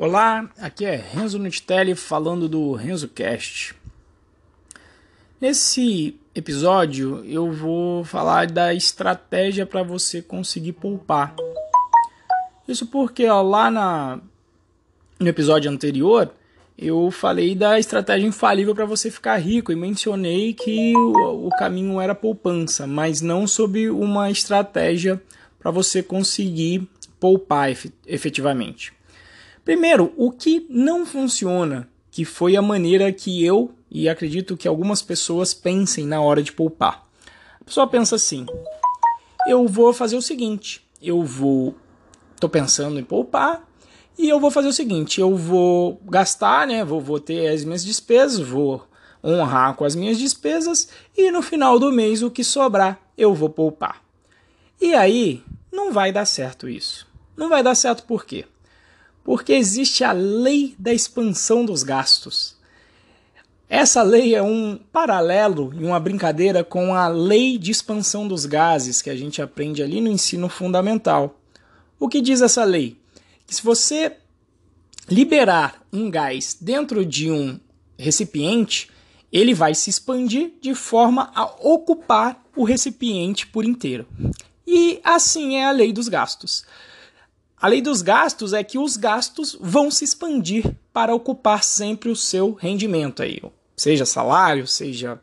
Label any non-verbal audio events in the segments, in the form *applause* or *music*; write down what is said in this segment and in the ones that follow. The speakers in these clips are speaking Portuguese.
Olá, aqui é Renzo Nutitelli falando do RenzoCast. Nesse episódio eu vou falar da estratégia para você conseguir poupar. Isso porque ó, lá na, no episódio anterior eu falei da estratégia infalível para você ficar rico e mencionei que o, o caminho era poupança, mas não sob uma estratégia para você conseguir poupar efetivamente. Primeiro, o que não funciona, que foi a maneira que eu e acredito que algumas pessoas pensem na hora de poupar. A pessoa pensa assim: eu vou fazer o seguinte, eu vou tô pensando em poupar e eu vou fazer o seguinte, eu vou gastar, né, vou, vou ter as minhas despesas, vou honrar com as minhas despesas e no final do mês o que sobrar eu vou poupar. E aí não vai dar certo isso. Não vai dar certo por quê? Porque existe a lei da expansão dos gastos. Essa lei é um paralelo e uma brincadeira com a lei de expansão dos gases que a gente aprende ali no ensino fundamental. O que diz essa lei? Que se você liberar um gás dentro de um recipiente, ele vai se expandir de forma a ocupar o recipiente por inteiro. E assim é a lei dos gastos. A lei dos gastos é que os gastos vão se expandir para ocupar sempre o seu rendimento aí, seja salário, seja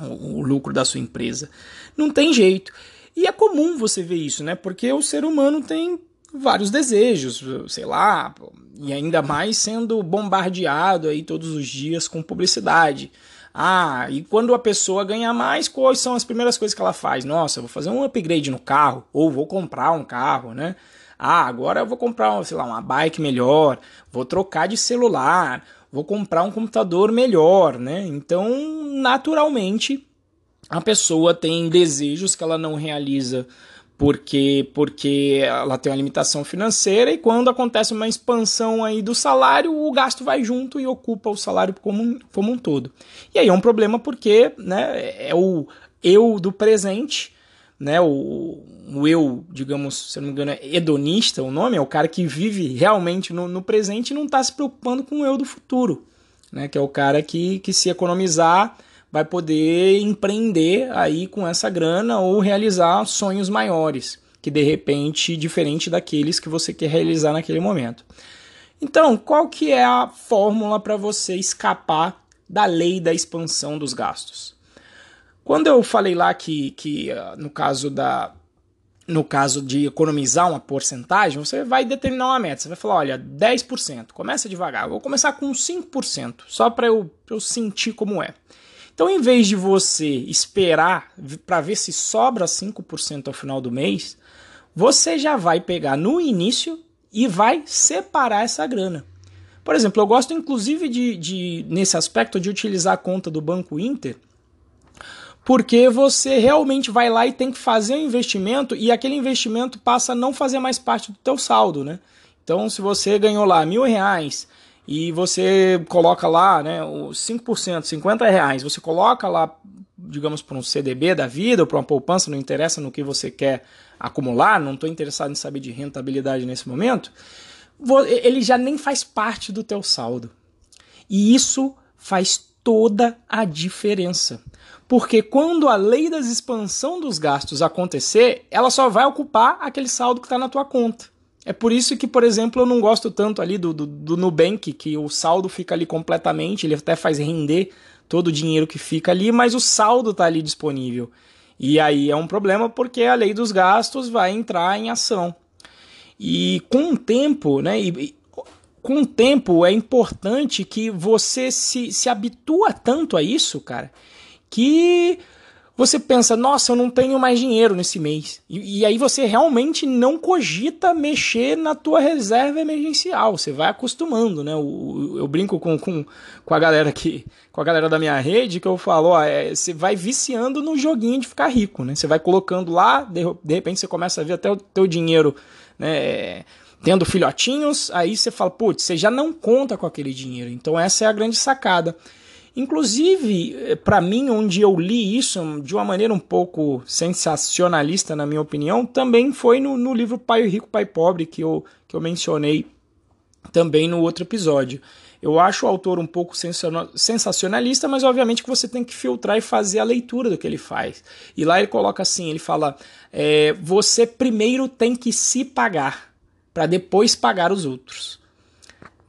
o lucro da sua empresa. Não tem jeito. E é comum você ver isso, né? Porque o ser humano tem vários desejos, sei lá, e ainda mais sendo bombardeado aí todos os dias com publicidade. Ah, e quando a pessoa ganha mais, quais são as primeiras coisas que ela faz? Nossa, vou fazer um upgrade no carro, ou vou comprar um carro, né? Ah, agora eu vou comprar, sei lá, uma bike melhor, vou trocar de celular, vou comprar um computador melhor, né? Então, naturalmente, a pessoa tem desejos que ela não realiza porque porque ela tem uma limitação financeira e quando acontece uma expansão aí do salário, o gasto vai junto e ocupa o salário como, como um todo. E aí é um problema porque né, é o eu do presente né, o, o, eu, digamos, se não me engano, é hedonista o nome, é o cara que vive realmente no, no presente e não está se preocupando com o eu do futuro, né, que é o cara que, que se economizar vai poder empreender aí com essa grana ou realizar sonhos maiores, que de repente diferente daqueles que você quer realizar naquele momento. Então, qual que é a fórmula para você escapar da lei da expansão dos gastos? Quando eu falei lá que, que ah, no caso da no caso de economizar uma porcentagem, você vai determinar uma meta. Você vai falar, olha, 10%, começa devagar. Vou começar com 5%, só para eu, eu sentir como é. Então, em vez de você esperar para ver se sobra 5% ao final do mês, você já vai pegar no início e vai separar essa grana. Por exemplo, eu gosto inclusive de, de nesse aspecto de utilizar a conta do Banco Inter porque você realmente vai lá e tem que fazer um investimento e aquele investimento passa a não fazer mais parte do teu saldo, né? Então, se você ganhou lá mil reais e você coloca lá, né, os 5%, 50 reais, você coloca lá, digamos, para um CDB da vida ou para uma poupança, não interessa no que você quer acumular, não estou interessado em saber de rentabilidade nesse momento, ele já nem faz parte do teu saldo. E isso faz toda a diferença. Porque quando a lei da expansão dos gastos acontecer, ela só vai ocupar aquele saldo que está na tua conta. É por isso que, por exemplo, eu não gosto tanto ali do, do, do Nubank, que o saldo fica ali completamente, ele até faz render todo o dinheiro que fica ali, mas o saldo está ali disponível. E aí é um problema porque a lei dos gastos vai entrar em ação. E com o tempo, né? E, com o tempo é importante que você se, se habitua tanto a isso, cara, que você pensa, nossa, eu não tenho mais dinheiro nesse mês. E, e, aí você realmente não cogita mexer na tua reserva emergencial. Você vai acostumando, né? Eu, eu brinco com, com, com a galera que, com a galera da minha rede que eu falo, ó, é, você vai viciando no joguinho de ficar rico, né? Você vai colocando lá, de, de repente você começa a ver até o teu dinheiro, né? Tendo filhotinhos, aí você fala, putz, você já não conta com aquele dinheiro. Então essa é a grande sacada. Inclusive, eh, para mim, onde eu li isso de uma maneira um pouco sensacionalista, na minha opinião, também foi no, no livro Pai Rico, Pai Pobre, que eu, que eu mencionei também no outro episódio. Eu acho o autor um pouco sensacionalista, mas obviamente que você tem que filtrar e fazer a leitura do que ele faz. E lá ele coloca assim: ele fala, é, você primeiro tem que se pagar para depois pagar os outros.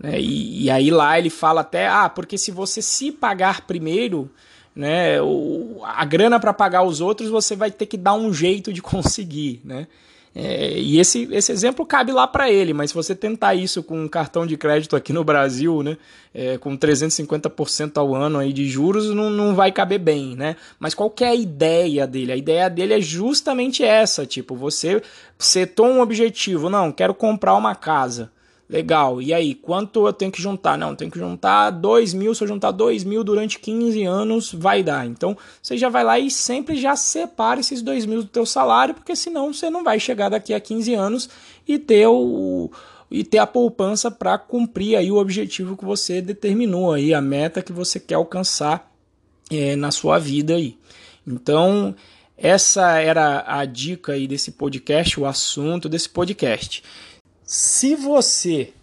Né? E, e, aí lá ele fala até, ah, porque se você se pagar primeiro, né, o, a grana para pagar os outros você vai ter que dar um jeito de *laughs* conseguir, né? É, e esse, esse exemplo cabe lá para ele, mas se você tentar isso com um cartão de crédito aqui no Brasil, né, é, com 350% ao ano aí de juros, não, não vai caber bem, né? Mas qual é a ideia dele? A ideia dele é justamente essa, tipo, você setou um objetivo, não, quero comprar uma casa. Legal, e aí, quanto eu tenho que juntar? Não, tenho que juntar 2 mil, se eu juntar 2 mil durante 15 anos, vai dar. Então, você já vai lá e sempre já separa esses 2 mil do teu salário, porque senão você não vai chegar daqui a 15 anos e ter o e ter a poupança para cumprir aí o objetivo que você determinou aí, a meta que você quer alcançar é, na sua vida aí. Então, essa era a dica aí desse podcast, o assunto desse podcast. Se você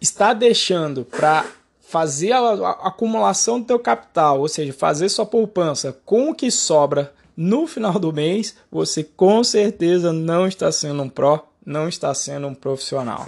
está deixando para fazer a, acumulação do teu capital, ou seja, fazer sua poupança com o que sobra no final do mês, você com certeza não está sendo um pró, não está sendo um profissional.